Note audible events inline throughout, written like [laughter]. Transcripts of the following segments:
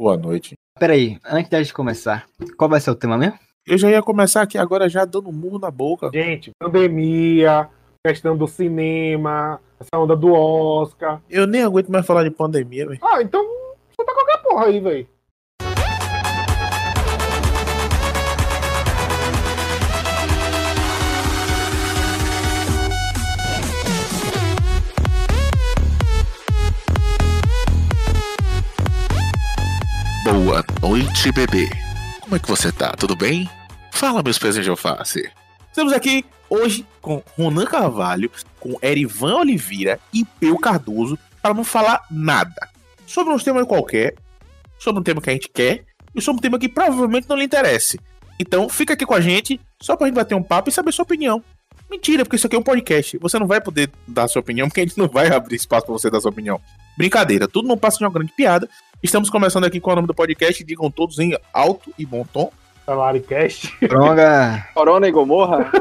Boa noite. Peraí, antes da gente começar, qual vai ser o tema mesmo? Eu já ia começar aqui agora já dando murro na boca. Gente, pandemia, questão do cinema, essa onda do Oscar. Eu nem aguento mais falar de pandemia, velho. Ah, então solta qualquer porra aí, velho. Boa noite, bebê. Como é que você tá? Tudo bem? Fala, meus pezinhos de alface. Estamos aqui hoje com Ronan Carvalho, com Erivan Oliveira e Peu Cardoso para não falar nada sobre um tema qualquer, sobre um tema que a gente quer e sobre um tema que provavelmente não lhe interesse. Então fica aqui com a gente só pra gente bater um papo e saber sua opinião. Mentira, porque isso aqui é um podcast. Você não vai poder dar sua opinião, porque a gente não vai abrir espaço pra você dar sua opinião. Brincadeira, tudo não passa de uma grande piada. Estamos começando aqui com o nome do podcast, digam todos em alto e bom tom. Salaricast. Pronga. [laughs] Corona e Gomorra?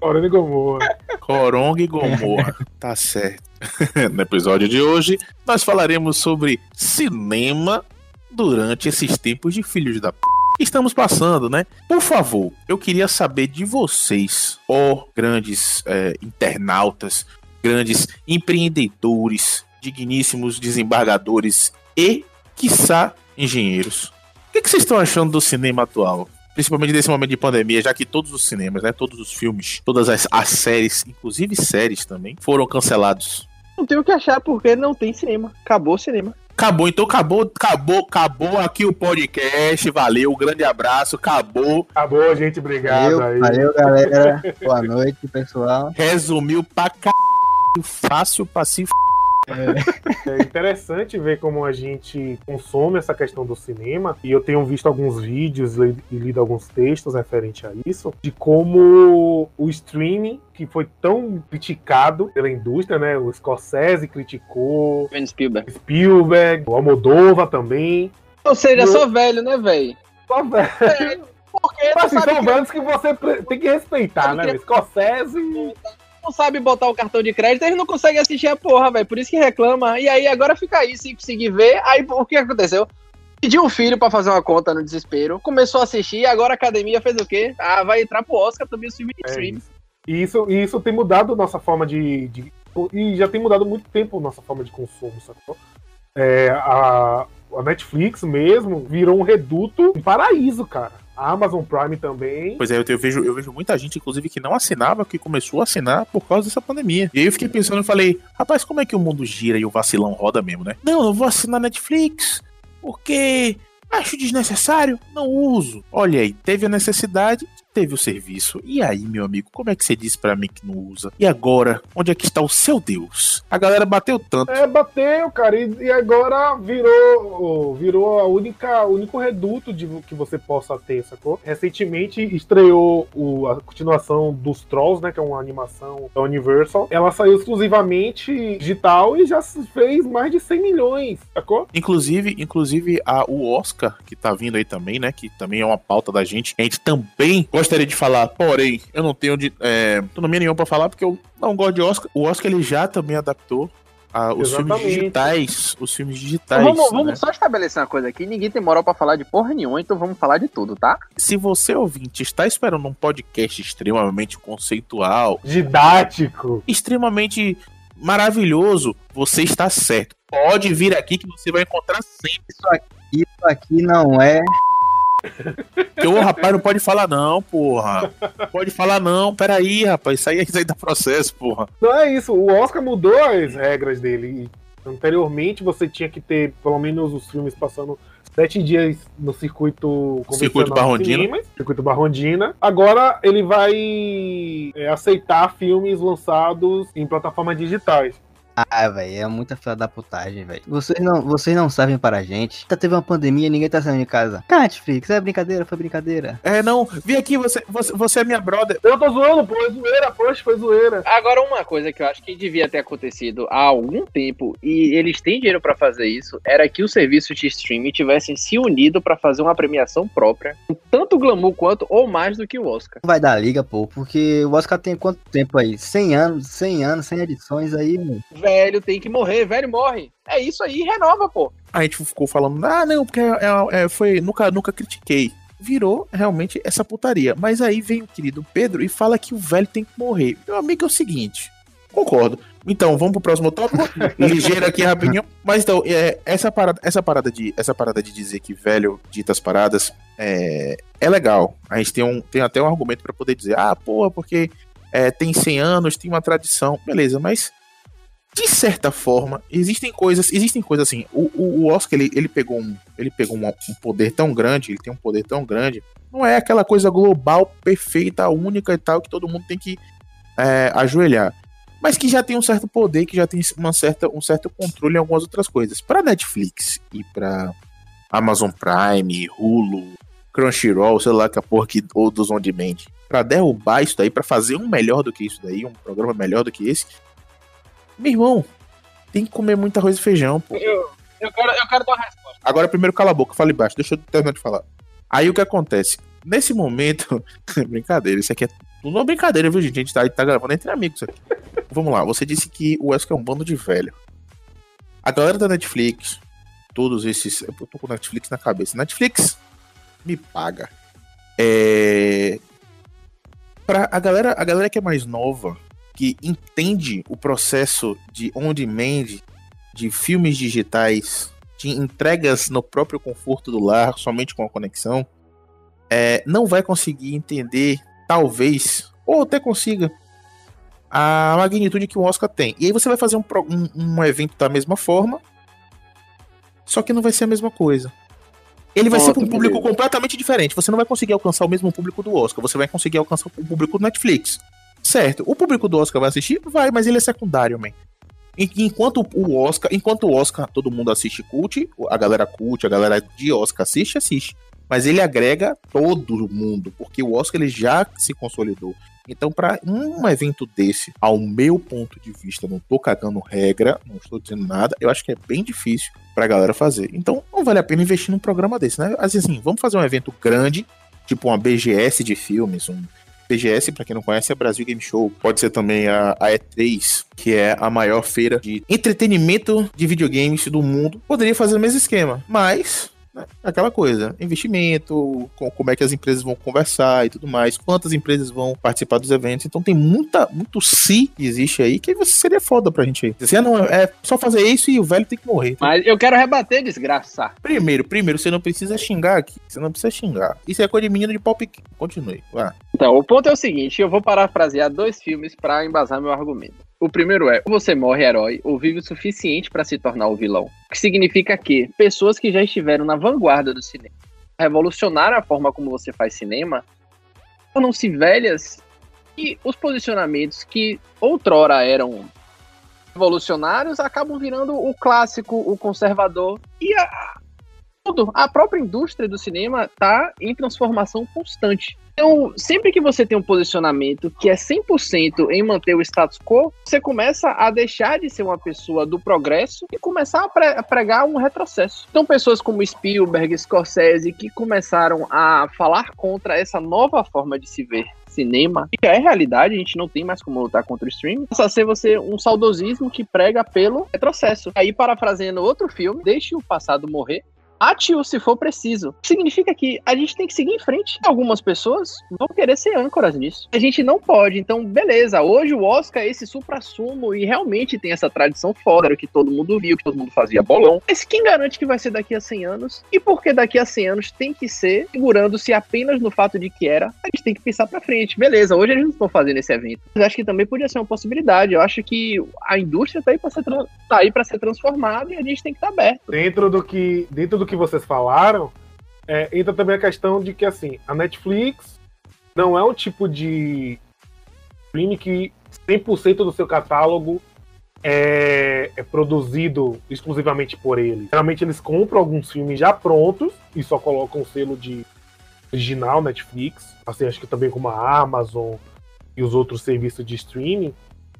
Corona e Gomorra. Coronga e Gomorra. tá certo. [laughs] no episódio de hoje, nós falaremos sobre cinema durante esses tempos de filhos da p. Estamos passando, né? Por favor, eu queria saber de vocês, ó grandes é, internautas, grandes empreendedores, digníssimos desembargadores e, quiçá, engenheiros. O que, que vocês estão achando do cinema atual? Principalmente nesse momento de pandemia, já que todos os cinemas, né, todos os filmes, todas as, as séries, inclusive séries também, foram cancelados. Não tem o que achar porque não tem cinema. Acabou o cinema. Acabou, então acabou, acabou, acabou aqui o podcast. Valeu, um grande abraço, acabou. Acabou, gente. Obrigado Valeu, aí. valeu, galera. [laughs] Boa noite, pessoal. Resumiu pra c... fácil pra se f... É interessante ver como a gente consome essa questão do cinema, e eu tenho visto alguns vídeos e lido alguns textos referente a isso, de como o streaming, que foi tão criticado pela indústria, né? O Scorsese criticou, Spielberg. Spielberg, o Almodova também. Ou seja, Eu- só velho, né, velho? Só velho. Porque Mas, assim, são velhos que você pre- tem que respeitar, Sabe né? que- Scorsese. Não sabe botar o cartão de crédito, eles não conseguem assistir a porra, velho. Por isso que reclama. E aí agora fica aí, sem conseguir ver. Aí o que aconteceu? Pediu um filho pra fazer uma conta no desespero, começou a assistir, agora a academia fez o quê? Ah, vai entrar pro Oscar também o filme de É stream. isso. E isso, e isso tem mudado nossa forma de, de- E já tem mudado muito tempo nossa forma de consumo, sacou? É, a, a Netflix mesmo virou um reduto, um paraíso, cara. Amazon Prime também. Pois é, eu, eu vejo, eu vejo muita gente, inclusive, que não assinava, que começou a assinar por causa dessa pandemia. E aí eu fiquei pensando e falei, rapaz, como é que o mundo gira e o vacilão roda mesmo, né? Não, eu vou assinar Netflix, porque acho desnecessário, não uso. Olha aí, teve a necessidade, teve o serviço. E aí, meu amigo, como é que você disse pra mim que não usa? E agora, onde é que está o seu Deus? A galera bateu tanto. É, bateu, cara, e, e agora virou virou a única o único reduto de que você possa ter, sacou? Recentemente estreou o- a continuação dos Trolls, né, que é uma animação da Universal. Ela saiu exclusivamente digital e já fez mais de 100 milhões, sacou? Inclusive, inclusive a, o Oscar, que tá vindo aí também, né? Que também é uma pauta da gente. A gente também gostaria de falar, porém, eu não tenho de, é, autonomia nenhuma pra falar, porque eu não gosto de Oscar. O Oscar ele já também adaptou a- os filmes Exatamente. digitais. Os filmes digitais. Então, vamos, vamos né? só estabelecer uma coisa aqui. Ninguém tem moral pra falar de porra nenhuma, então vamos falar de tudo, tá? Se você, ouvinte, está esperando um podcast extremamente conceitual, Didático. extremamente maravilhoso, você está certo. Pode vir aqui que você vai encontrar sempre. Isso aqui, isso aqui não é. Porque o rapaz não pode falar não, porra. Pode falar não, peraí, rapaz. Isso aí, isso aí dá processo, porra. Não é isso, o Oscar mudou as regras dele. Anteriormente você tinha que ter pelo menos os filmes passando sete dias no circuito Circuito Barrondina. cinemas, circuito Barrondina. Agora ele vai é, aceitar filmes lançados em plataformas digitais. Ah, velho, é muita fila da putagem, velho. Vocês não, vocês não sabem para a gente. Tá teve uma pandemia, ninguém tá saindo de casa. Netflix, é brincadeira, foi brincadeira. É, não, vem aqui, você, você, você é minha brother. Eu tô zoando, pô, é zoeira, poxa, foi zoeira. Agora, uma coisa que eu acho que devia ter acontecido há algum tempo, e eles têm dinheiro pra fazer isso, era que os serviços de streaming tivessem se unido pra fazer uma premiação própria, com tanto glamour quanto ou mais do que o Oscar. Não vai dar liga, pô, porque o Oscar tem quanto tempo aí? 100 anos, 100 anos, 100 edições aí, mano. Velho tem que morrer, velho morre. É isso aí, renova, pô. A gente ficou falando, ah, não, porque é, é, foi. Nunca, nunca critiquei. Virou realmente essa putaria. Mas aí vem o querido Pedro e fala que o velho tem que morrer. Meu amigo é o seguinte. Concordo. Então, vamos pro próximo tópico. [laughs] Ligeiro aqui rapidinho. Mas então, é, essa, parada, essa, parada de, essa parada de dizer que velho dita as paradas é, é legal. A gente tem, um, tem até um argumento para poder dizer, ah, porra, porque é, tem 100 anos, tem uma tradição. Beleza, mas de certa forma, existem coisas, existem coisas assim. O, o, o Oscar ele, ele pegou, um, ele pegou um, um, poder tão grande, ele tem um poder tão grande. Não é aquela coisa global, perfeita, única e tal que todo mundo tem que é, ajoelhar mas que já tem um certo poder, que já tem uma certa, um certo controle em algumas outras coisas. Para Netflix e para Amazon Prime, Hulu, Crunchyroll, sei lá que a porra que, ou dos on demand, para derrubar isso daí, para fazer um melhor do que isso daí, um programa melhor do que esse, meu irmão, tem que comer muita arroz e feijão, pô. Eu, eu, quero, eu quero dar uma resposta. Agora primeiro cala a boca, fale baixo, deixa eu terminar de falar. Aí o que acontece? Nesse momento, [laughs] brincadeira, isso aqui é tudo uma brincadeira, viu, gente? A gente tá, tá gravando entre amigos aqui. Vamos lá, você disse que o Wesker é um bando de velho. A galera da Netflix, todos esses. Eu tô com Netflix na cabeça. Netflix me paga. É. Pra a galera, a galera que é mais nova, que entende o processo de on-demand, de filmes digitais, de entregas no próprio conforto do lar, somente com a conexão, é, não vai conseguir entender, talvez, ou até consiga, a magnitude que o Oscar tem. E aí você vai fazer um, um, um evento da mesma forma, só que não vai ser a mesma coisa. Ele vai ser para um público beleza. completamente diferente. Você não vai conseguir alcançar o mesmo público do Oscar, você vai conseguir alcançar o público do Netflix. Certo, o público do Oscar vai assistir? Vai, mas ele é secundário, man. Enquanto o Oscar, enquanto o Oscar todo mundo assiste cult, a galera cult, a galera de Oscar assiste, assiste mas ele agrega todo mundo, porque o Oscar ele já se consolidou. Então, para um evento desse, ao meu ponto de vista, não tô cagando regra, não estou dizendo nada, eu acho que é bem difícil pra galera fazer. Então, não vale a pena investir num programa desse, né? Assim, assim vamos fazer um evento grande, tipo uma BGS de filmes, um BGS, para quem não conhece, é Brasil Game Show. Pode ser também a, a, E3, que é a maior feira de entretenimento de videogames do mundo. Poderia fazer o mesmo esquema, mas? Aquela coisa, investimento, com, como é que as empresas vão conversar e tudo mais, quantas empresas vão participar dos eventos. Então tem muita, muito si que existe aí que você seria foda pra gente aí. Dizer, ah, não, é só fazer isso e o velho tem que morrer. Mas eu quero rebater, desgraça. Primeiro, primeiro, você não precisa xingar aqui. Você não precisa xingar. Isso é coisa de menino de pau pequeno. Continue. Vá. Então, o ponto é o seguinte: eu vou parafrasear dois filmes para embasar meu argumento. O primeiro é: você morre herói ou vive o suficiente para se tornar o vilão. O que significa que pessoas que já estiveram na vanguarda do cinema, revolucionaram a forma como você faz cinema, tornam-se velhas e os posicionamentos que outrora eram revolucionários acabam virando o clássico, o conservador e a, tudo. A própria indústria do cinema está em transformação constante. Então, sempre que você tem um posicionamento que é 100% em manter o status quo, você começa a deixar de ser uma pessoa do progresso e começar a pregar um retrocesso. Então, pessoas como Spielberg, Scorsese, que começaram a falar contra essa nova forma de se ver cinema, que é realidade, a gente não tem mais como lutar contra o streaming, passa a ser você um saudosismo que prega pelo retrocesso. Aí, parafraseando outro filme, Deixe o Passado Morrer, Mate-o se for preciso. Significa que a gente tem que seguir em frente. Algumas pessoas vão querer ser âncoras nisso. A gente não pode. Então, beleza. Hoje o Oscar é esse supra-sumo e realmente tem essa tradição foda, que todo mundo viu, que todo mundo fazia bolão. Mas quem garante que vai ser daqui a 100 anos? E por que daqui a 100 anos tem que ser segurando-se apenas no fato de que era? A gente tem que pensar pra frente. Beleza, hoje eles não estão fazendo esse evento. Mas acho que também podia ser uma possibilidade. Eu acho que a indústria tá aí pra ser, tá aí pra ser transformada e a gente tem que estar tá aberto. Dentro do que, dentro do que vocês falaram, é, entra também a questão de que assim, a Netflix não é um tipo de filme que 100% do seu catálogo é, é, produzido exclusivamente por eles. Geralmente eles compram alguns filmes já prontos e só colocam o selo de original Netflix, assim, acho que também como a Amazon e os outros serviços de streaming.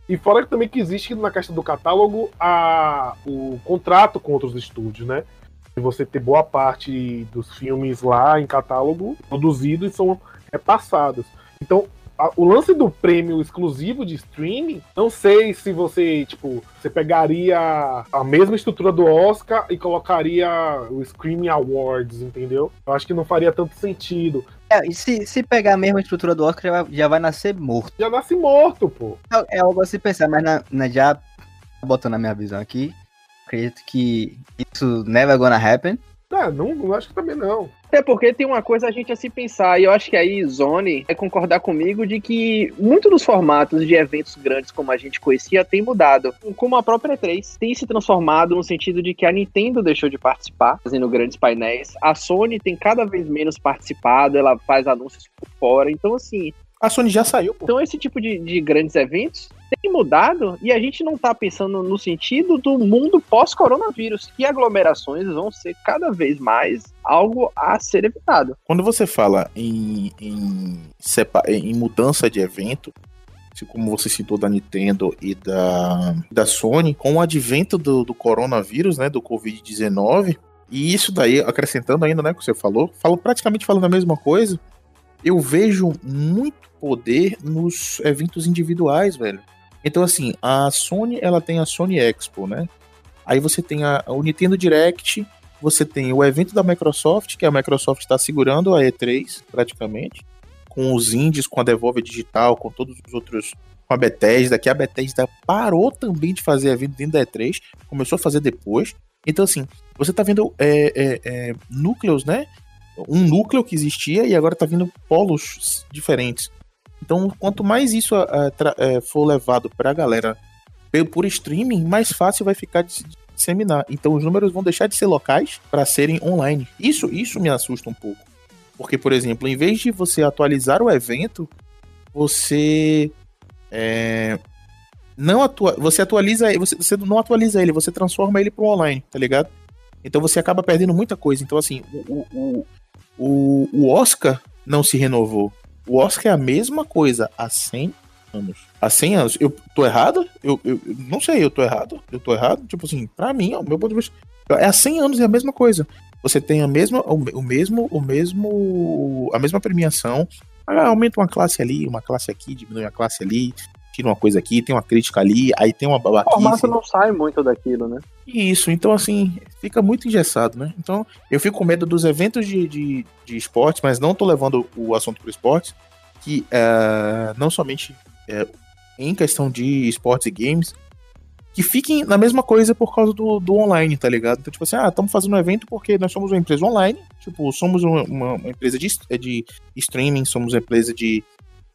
E fora também que existe na caixa do catálogo a, o contrato com outros estúdios, né? Você ter boa parte dos filmes lá em catálogo produzidos e são repassados. Então, a- o lance do prêmio exclusivo de streaming, não sei se você, tipo, você pegaria a mesma estrutura do Oscar e colocaria o Screaming Awards, entendeu? Eu acho que não faria tanto sentido. É, e se, se pegar a mesma estrutura do Oscar, já vai, já vai nascer morto. Já nasce morto, pô. É, é algo a se pensar, mas na, na- já botando a minha visão aqui, acredito que isso never gonna happen. É, não, não acho que também não. Até porque tem uma coisa a gente a se pensar, e eu acho que aí Zone vai concordar comigo de que muito dos formatos de eventos grandes como a gente conhecia tem mudado. Como a própria E3 tem se transformado no sentido de que a Nintendo deixou de participar, fazendo grandes painéis. A Sony tem cada vez menos participado, ela faz anúncios por fora. Então, assim, A Sony já saiu, pô. então esse tipo de, de grandes eventos tem mudado e a gente não tá pensando no sentido do mundo pós-coronavírus, que aglomerações vão ser cada vez mais algo a ser evitado. Quando você fala em, em, em mudança de evento, como você citou da Nintendo e da, da Sony, com o advento do, do coronavírus, né, do Covid-19, e isso daí, acrescentando ainda, né, que você falou, falo praticamente falando a mesma coisa, eu vejo muito poder nos eventos individuais, velho. Então, assim, a Sony, ela tem a Sony Expo, né? Aí você tem a, o Nintendo Direct, você tem o evento da Microsoft, que a Microsoft está segurando a E3, praticamente, com os indies, com a Devolver Digital, com todos os outros, com a Bethesda, que a Bethesda parou também de fazer evento dentro da E3, começou a fazer depois. Então, assim, você tá vendo é, é, é, núcleos, né? Um núcleo que existia e agora tá vindo polos diferentes. Então, quanto mais isso tra- eh, for levado pra galera pe- por streaming, mais fácil vai ficar de se disseminar. Então, os números vão deixar de ser locais para serem online. Isso, isso me assusta um pouco. Porque, por exemplo, em vez de você atualizar o evento, você é, não atua, você atualiza ele, você, você não atualiza ele, você transforma ele para online, tá ligado? Então você acaba perdendo muita coisa. Então, assim, o, o, o, o Oscar não se renovou. O Oscar é a mesma coisa há 100 anos. Há 100 anos. Eu tô errado? Eu, eu, eu não sei, eu tô errado? Eu tô errado? Tipo assim, pra mim, ó, meu ponto de vista. É há 100 anos é a mesma coisa. Você tem a mesma, o, mesmo, o mesmo, a mesma premiação. Ah, aumenta uma classe ali, uma classe aqui, diminui uma classe ali, tira uma coisa aqui, tem uma crítica ali, aí tem uma O formato babaquice. não sai muito daquilo, né? Isso, então assim, fica muito engessado, né? Então, eu fico com medo dos eventos de, de, de esportes, mas não tô levando o assunto pro esportes, que eh, não somente eh, em questão de esportes e games, que fiquem na mesma coisa por causa do, do online, tá ligado? Então, tipo assim, ah, estamos fazendo um evento porque nós somos uma empresa online, tipo, somos uma, uma- uma empresa de, de streaming, somos uma empresa de,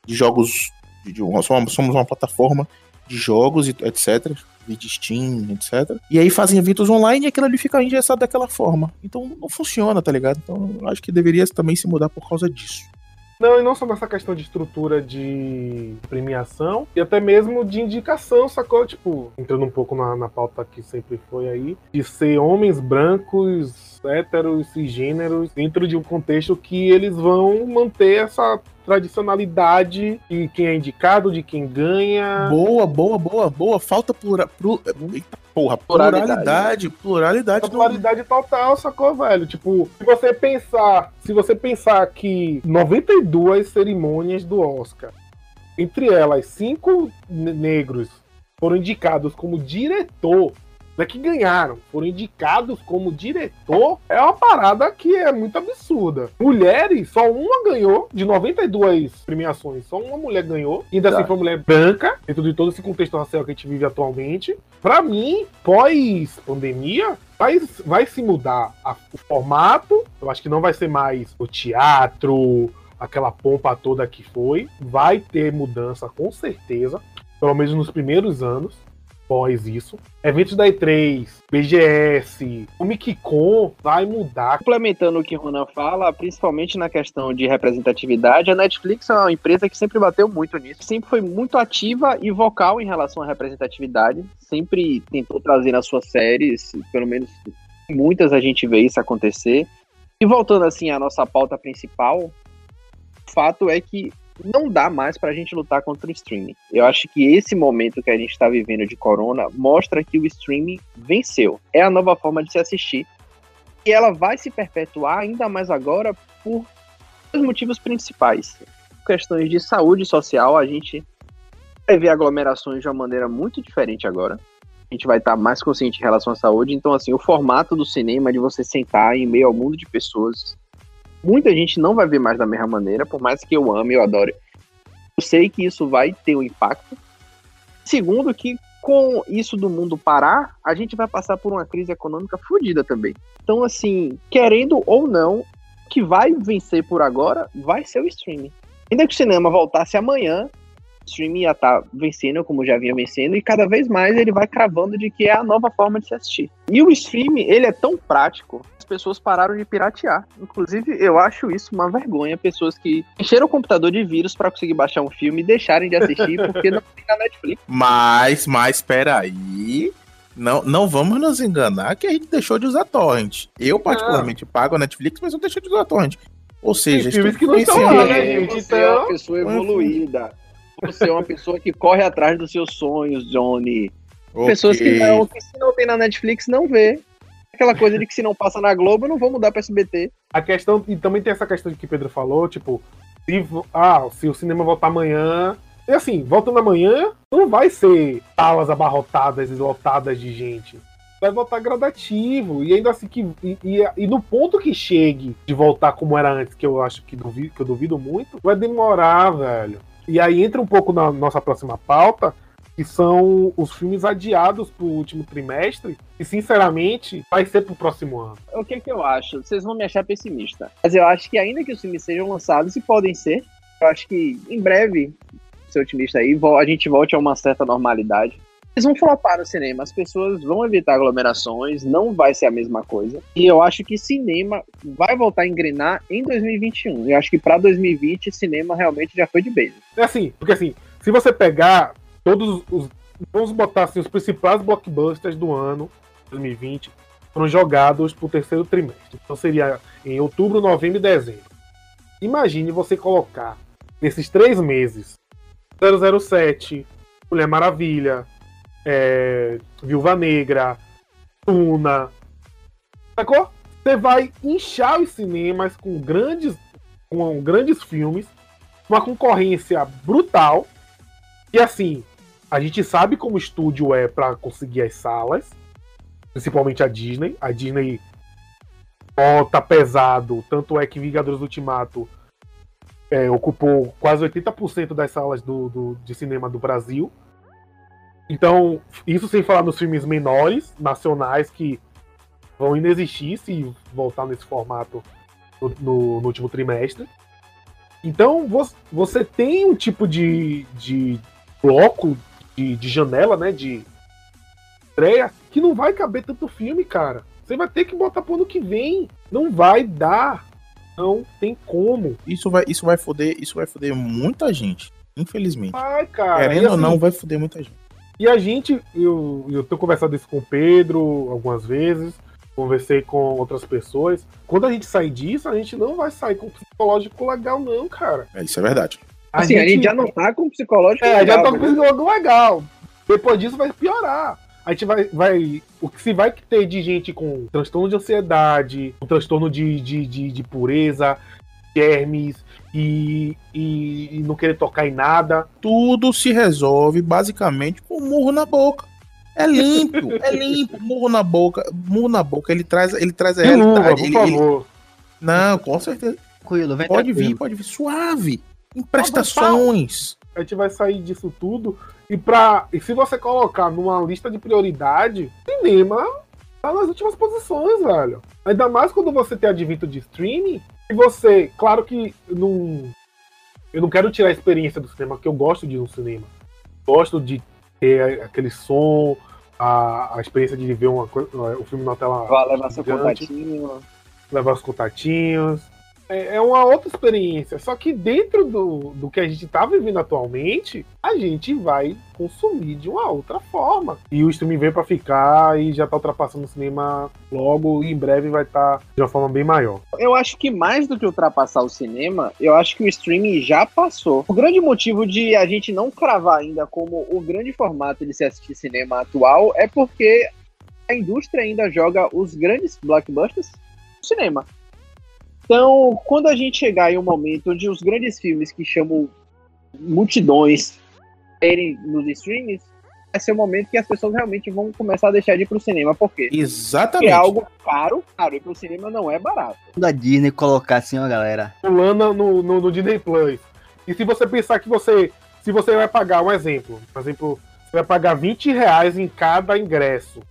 de jogos, de, de- somos uma plataforma de jogos etc, de Steam, etc. E aí fazem eventos online e aquilo ali fica engessado daquela forma. Então não funciona, tá ligado? Então acho que deveria também se mudar por causa disso. Não, e não só nessa questão de estrutura de premiação, e até mesmo de indicação, sacou? Tipo, entrando um pouco na, na pauta que sempre foi aí, de ser homens brancos, héteros, cisgêneros, dentro de um contexto que eles vão manter essa tradicionalidade de quem é indicado, de quem ganha. Boa, boa, boa, boa. Falta plura, plu- eita, porra, Pluralidade. pluralidade, pluralidade. Pluralidade total, sacou, velho? Tipo, se você pensar, se você pensar que 92 cerimônias do Oscar, entre elas cinco ne- negros foram indicados como diretor, não é que ganharam, foram indicados como diretor, é uma parada que é muito absurda. Mulheres, só uma ganhou, de 92 premiações, só uma mulher ganhou, e ainda Tá. assim foi mulher branca, dentro de todo esse contexto racial que a gente vive atualmente. Pra mim, pós-pandemia, vai, vai se mudar a- o formato. Eu acho que não vai ser mais o teatro, aquela pompa toda que foi. Vai ter mudança com certeza, pelo menos nos primeiros anos. Pós isso, eventos da E3, BGS, Comic Con vai mudar. Complementando o que o Ronan fala, principalmente na questão de representatividade, a Netflix é uma empresa que sempre bateu muito nisso, sempre foi muito ativa e vocal em relação à representatividade, sempre tentou trazer nas suas séries, pelo menos muitas a gente vê isso acontecer. E voltando assim à nossa pauta principal, o fato é que não dá mais pra gente lutar contra o streaming. Eu acho que esse momento que a gente tá vivendo de corona mostra que o streaming venceu. É a nova forma de se assistir e ela vai se perpetuar ainda mais agora por dois motivos principais. questões de saúde social, a gente vai ver aglomerações de uma maneira muito diferente agora. A gente vai estar mais consciente em relação à saúde. Então, assim, o formato do cinema de você sentar em meio ao mundo de pessoas. Muita gente não vai ver mais da mesma maneira, por mais que eu ame, eu adore. Eu sei que isso vai ter um impacto. Segundo, que com isso do mundo parar, a gente vai passar por uma crise econômica fodida também. Então, assim, querendo ou não, o que vai vencer por agora vai ser o streaming. Ainda que o cinema voltasse amanhã, o streaming ia estar tá vencendo, como já vinha vencendo, e cada vez mais ele vai cravando de que é a nova forma de se assistir. E o streaming, ele é tão prático, pessoas pararam de piratear. Inclusive, eu acho isso uma vergonha, pessoas que encheram o computador de vírus para conseguir baixar um filme e deixarem de assistir [laughs] porque não tem na Netflix. Mas, mas, peraí... Não, não vamos nos enganar que a gente deixou de usar torrent. Eu, particularmente, não. pago a Netflix, mas eu deixei de usar torrent. Ou seja, tem filmes que não estão lá, né, gente? Você então... é uma pessoa evoluída. Você é uma pessoa que corre atrás dos seus sonhos, Johnny. Okay. Pessoas que não, que se não tem na Netflix, não vê. Aquela coisa de que se não passa na Globo, eu não vou mudar pra SBT. A questão, e também tem essa questão de que Pedro falou, tipo, se, ah, se o cinema voltar amanhã, e assim, voltando amanhã, não vai ser salas abarrotadas e lotadas de gente. Vai voltar gradativo. E ainda assim que. E, e, e, no ponto que chegue de voltar como era antes, que eu acho que, duvido, que eu duvido muito, vai demorar, velho. E aí entra um pouco na nossa próxima pauta, que são os filmes adiados pro último trimestre, e sinceramente vai ser pro próximo ano. O que, que eu acho? Vocês vão me achar pessimista. Mas eu acho que ainda que os filmes sejam lançados, e podem ser, eu acho que em breve ser otimista aí, a gente volte a uma certa normalidade. Eles vão flopar no cinema, as pessoas vão evitar aglomerações, não vai ser a mesma coisa. E eu acho que cinema vai voltar a engrenar em 2021. Eu acho que para 2020, cinema realmente já foi de base. É assim, porque assim, se você pegar todos os. Vamos botar assim, os principais blockbusters do ano 2020 foram jogados pro terceiro trimestre. Então seria em outubro, novembro e dezembro. Imagine você colocar nesses três meses 007, Mulher Maravilha, é, Viúva Negra, Tuna. Sacou? Você vai inchar os cinemas com grandes, com grandes filmes, uma concorrência brutal. E assim, a gente sabe como o estúdio é para conseguir as salas, principalmente a Disney. A Disney bota pesado, tanto é que Vingadores Ultimato é, ocupou quase 80% das salas do, do, de cinema do Brasil. Então, isso sem falar nos filmes menores, nacionais, que vão inexistir se voltar nesse formato no, no, no último trimestre. Então, você tem um tipo de, de bloco, de, de janela, né, de estreia, que não vai caber tanto filme, cara. Você vai ter que botar pro ano que vem. Não vai dar. Não tem como. Isso vai, isso vai foder, isso vai foder muita gente, infelizmente. Ai, cara. Querendo assim, ou não, vai foder muita gente. E a gente, eu, eu tô conversando isso com o Pedro algumas vezes, conversei com outras pessoas. Quando a gente sair disso, a gente não vai sair com psicológico legal, não, cara. É, isso é verdade. A, assim, gente... a gente já não tá com psicológico é, legal. Já tá com né? psicológico legal. Depois disso vai piorar a gente vai, vai. O que se vai ter de gente com transtorno de ansiedade, com transtorno de, de, de, de pureza, germes e, e, e, não querer tocar em nada. Tudo se resolve basicamente com um murro na boca. É limpo, [laughs] é limpo, murro na boca, murro na boca, ele traz, ele traz a realidade. Murra, por ele, favor. Ele... Não, com certeza. Pode tranquilo. vir, pode vir suave. Em prestações. A gente vai sair disso tudo e, pra, e se você colocar numa lista de prioridade, cinema tá nas últimas posições, velho. Ainda mais quando você tem advento de streaming. E você, claro que não. Eu não quero tirar a experiência do cinema, porque eu gosto de ir no cinema. Gosto de ter aquele som, a, a experiência de ver uma, o filme na tela. Vai levar seu contatinho. Levar os contatinhos é, é uma outra experiência. Só que dentro do, do que a gente está vivendo atualmente, a gente vai consumir de uma outra forma. E o streaming veio para ficar e já está ultrapassando o cinema logo e em breve vai estar tá de uma forma bem maior. Eu acho que mais do que ultrapassar o cinema, eu acho que o streaming já passou. O grande motivo de a gente não cravar ainda como o grande formato de se assistir cinema atual é porque a indústria ainda joga os grandes blockbusters no cinema. Então, quando a gente chegar em um momento onde os grandes filmes que chamam multidões terem nos streams, vai ser o momento que as pessoas realmente vão começar a deixar de ir pro cinema. Por quê? Porque Exatamente. é algo caro, caro, e pro cinema não é barato. Quando a Disney colocar assim, ó, galera. Pulando no, no, no Disney Plus. E se você pensar que você. Se você vai pagar, um exemplo. Por exemplo, você vai pagar 20 reais em cada ingresso.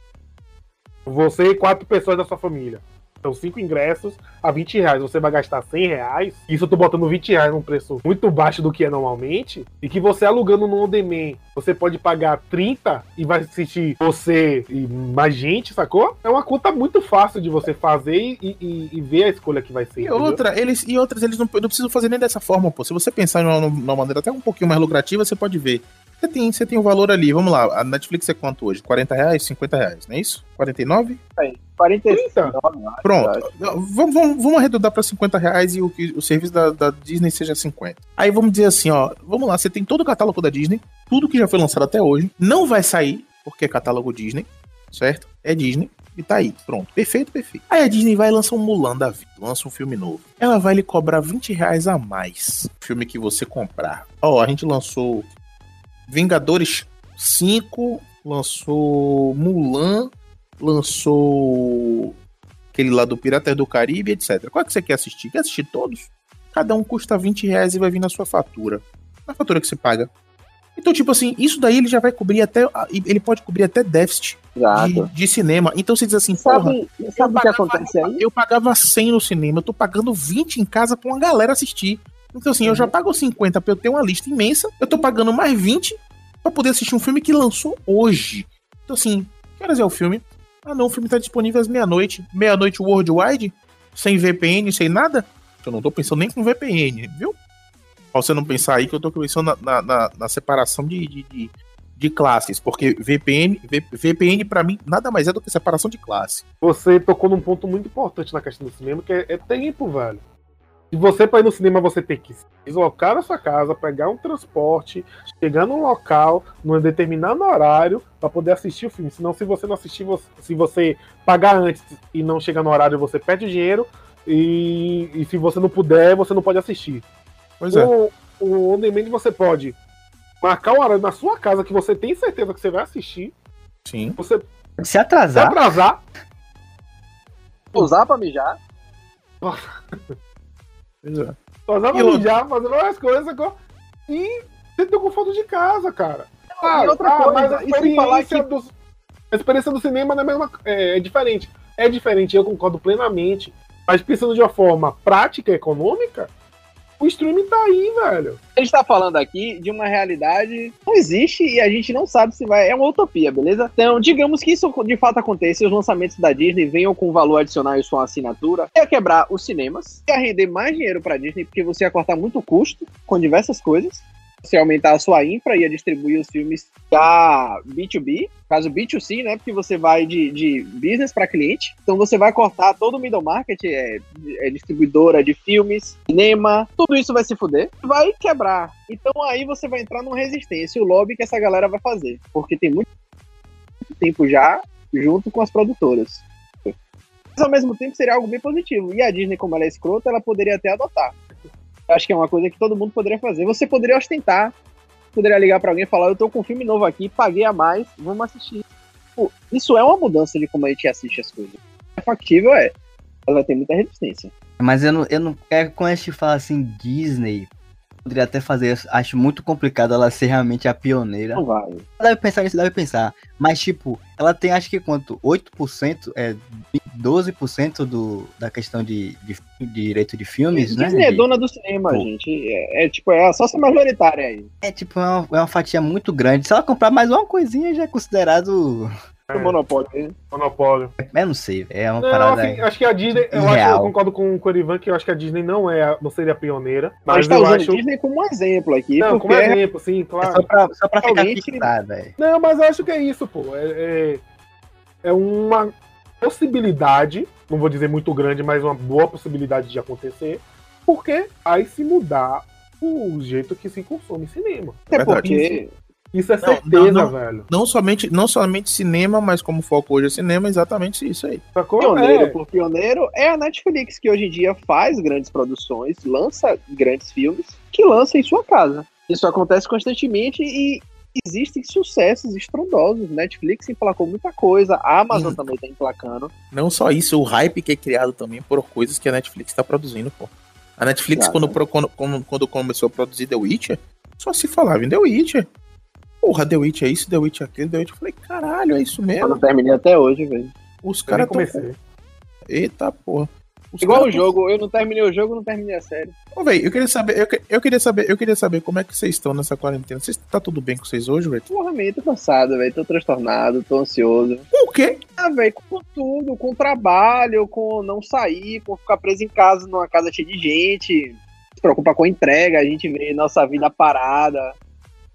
Você e quatro pessoas da sua família. São cinco ingressos a 20 reais. Você vai gastar 100 reais. Isso eu tô botando 20 reais num preço muito baixo do que é normalmente. E que você alugando no On Demand, você pode pagar 30 e vai assistir você e mais gente, sacou? É uma conta muito fácil de você fazer e, e- e ver a escolha que vai ser. E entendeu? outra, eles, e outras, eles não, não precisam fazer nem dessa forma, pô. Se você pensar em uma, numa maneira até um pouquinho mais lucrativa, você pode ver. Você tem, você tem o valor ali, vamos lá, a Netflix é quanto hoje? 40 reais, 50 reais, não é isso? 49? 45. 30? Pronto. Vamos, vamos, vamos arredondar para 50 reais e o, que- o serviço da, da Disney seja 50. Aí vamos dizer assim, ó, vamos lá, você tem todo o catálogo da Disney, tudo que já foi lançado até hoje, não vai sair, porque é catálogo Disney, certo? É Disney. E tá aí, pronto. Perfeito, perfeito. Aí a Disney vai lançar um Mulan da vida, lança um filme novo. Ela vai lhe cobrar 20 reais a mais. Filme que você comprar. Ó, a gente lançou Vingadores 5, lançou Mulan, lançou aquele lá do Piratas do Caribe, etc. Qual é que você quer assistir? Quer assistir todos? Cada um custa 20 reais e vai vir na sua fatura. Na fatura que você paga. Então, tipo assim, isso daí ele já vai cobrir até. Ele pode cobrir até déficit de, de cinema. Então você diz assim, porra, Sabe, sabe o que acontece aí? eu pagava 100 no cinema, eu tô pagando 20 em casa pra uma galera assistir. Então, assim, eu já pago 50 pra eu ter uma lista imensa, eu tô pagando mais 20 pra poder assistir um filme que lançou hoje. Então, assim, que horas é o filme? Ah, não, o filme tá disponível às meia-noite. Meia-noite worldwide, sem VPN, sem nada. Eu não tô pensando nem com VPN, viu? Pra você não pensar aí que eu tô pensando na, na, na- na separação de, de, de, de classes, porque VPN, V- VPN pra mim nada mais é do que separação de classe. Você tocou num ponto muito importante na questão do cinema, que é, é tempo, velho. Se você pra ir no cinema, você tem que se deslocar da sua casa, pegar um transporte, chegar num local, num determinado horário, pra poder assistir o filme. Senão, se você não assistir, se você pagar antes e não chegar no horário, você perde o dinheiro. E, e se você não puder, você não pode assistir. Pois é. O, o On Demand você pode marcar o horário na sua casa que você tem certeza que você vai assistir. Sim. Você Se se atrasar, atrasar, Usar pra mijar. Pois é. Fazer E uma outra- mijar, fazendo várias coisas, sacou? E você tem o conforto de casa, cara. Ah, e outra ah, coisa, mas a experiência, do, a experiência do cinema não é, mesma, é, é diferente. É diferente, eu concordo plenamente. Mas pensando de uma forma prática e econômica, o streaming tá aí, velho. A gente tá falando aqui de uma realidade que não existe e a gente não sabe se vai. É uma utopia, beleza? Então, digamos que isso de fato aconteça e os lançamentos da Disney venham com valor adicional e sua assinatura, ia quebrar os cinemas, ia render mais dinheiro pra Disney, porque você ia cortar muito custo com diversas coisas. Você aumentar a sua infra, ia distribuir os filmes da B2B, caso B2C, né? Porque você vai de, de business para cliente. Então você vai cortar todo o middle market, é, é distribuidora de filmes, cinema, tudo isso vai se fuder, vai quebrar. Então aí você vai entrar numa resistência, o lobby que essa galera vai fazer. Porque tem muito tempo já junto com as produtoras. Mas ao mesmo tempo seria algo bem positivo. E a Disney, como ela é escrota, ela poderia até adotar. Acho que é uma coisa que todo mundo poderia fazer. Você poderia ostentar, poderia ligar pra alguém e falar: Eu tô com um filme novo aqui, paguei a mais, vamos assistir. Pô, isso é uma mudança de como a gente assiste as coisas. É factível, é. Ela ter muita resistência. mas eu não, eu não quero quando a gente fala assim Disney, poderia até fazer, acho muito complicado ela ser realmente a pioneira. Não vai. Deve pensar nisso, deve pensar. Mas, tipo, ela tem acho que quanto? 8%, é 12% do, da questão de, de, de direito de filmes, né? Disney é dona do cinema, Pô. gente. É, é tipo, é a sócia majoritária aí. É tipo, é uma, é uma fatia muito grande. Se ela comprar mais uma coisinha, já é considerado. Do monopólio. né? Monopólio. Eu não sei, é uma Não, parada. assim, acho que a Disney, eu, acho, eu concordo com, o Ivan que eu acho que a Disney não é, a- não seria a pioneira, A mas gente tá eu usando acho, Disney como um exemplo aqui, não, porque como exemplo, sim, É claro. só pra, só pra ficar fixada. é. Não, mas eu acho que é isso, pô. É, é, é uma possibilidade, não vou dizer muito grande, mas uma boa possibilidade de acontecer, porque vai se mudar o jeito que se consome cinema. até Verdade. porque Isso é Não, certeza, não, não. velho. Não somente, não somente cinema, mas como foco hoje é cinema, exatamente isso aí. Sacou? Pioneiro É. por pioneiro é a Netflix, que hoje em dia faz grandes produções, lança grandes filmes, que lança em sua casa. Isso acontece constantemente e existem sucessos estrondosos. Netflix emplacou muita coisa, a Amazon Hum. também tá emplacando. Não só isso, o hype que é criado também por coisas que a Netflix tá produzindo, pô. A Netflix, pro- quando, quando, quando começou a produzir The Witcher, só se falava em The Witcher. Porra, The Witcher é isso, The Witcher é aquilo, The Witcher. Eu falei, caralho, é isso Eu mesmo. não terminei até hoje, velho. Os Eu caras tão... comecei. Eita, porra. Os Igual o caras tão- jogo, eu não terminei o jogo, não terminei a série. Ô, velho, eu queria saber, eu, que- eu queria saber, eu queria saber como é que vocês estão nessa quarentena. Vocês tá tudo bem com vocês hoje, velho? Porra, man, tô cansado, velho. Tô transtornado, tô ansioso. O quê? Ah, velho, com tudo, com trabalho, com não sair, com ficar preso em casa numa casa cheia de gente. Se preocupa com a entrega, a gente vê nossa vida parada.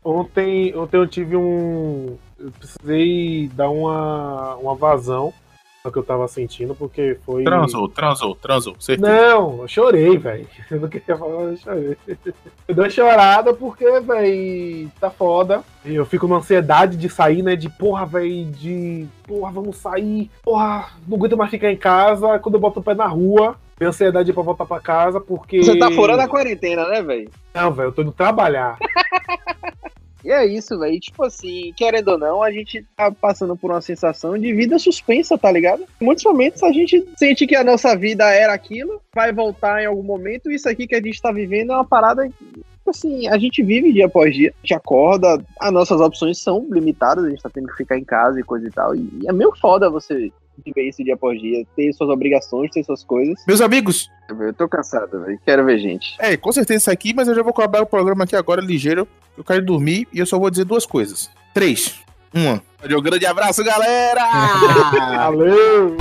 Ontem, ontem eu tive um. Eu precisei dar uma, uma vazão no que eu tava sentindo, porque foi. Transou, transou, transou. Certeza. Não, eu chorei, velho. [laughs] Eu não queria falar, eu chorei. Eu dei uma chorada porque, velho, tá foda. E Eu fico numa ansiedade de sair, né? De porra, velho, de porra, vamos sair. Porra, não aguento mais ficar em casa. Quando eu boto o pé na rua, tenho ansiedade pra voltar pra casa, porque. Você tá furando a quarentena, né, velho? Não, velho, eu tô indo trabalhar. [laughs] E é isso, velho. Tipo assim, querendo ou não, a gente tá passando por uma sensação de vida suspensa, tá ligado? Em muitos momentos a gente sente que a nossa vida era aquilo, vai voltar em algum momento, e isso aqui que a gente tá vivendo é uma parada. Tipo assim, a gente vive dia após dia, a gente acorda, as nossas opções são limitadas, a gente tá tendo que ficar em casa e coisa e tal. E é meio foda você viver isso dia após dia, ter suas obrigações, ter suas coisas. Meus amigos, Eu tô cansado, velho. Quero ver gente. é, com certeza isso aqui, mas eu já vou acabar o programa aqui agora ligeiro. Eu quero dormir e eu só vou dizer duas coisas. Três. Uma. Um grande abraço, galera! [laughs] Valeu!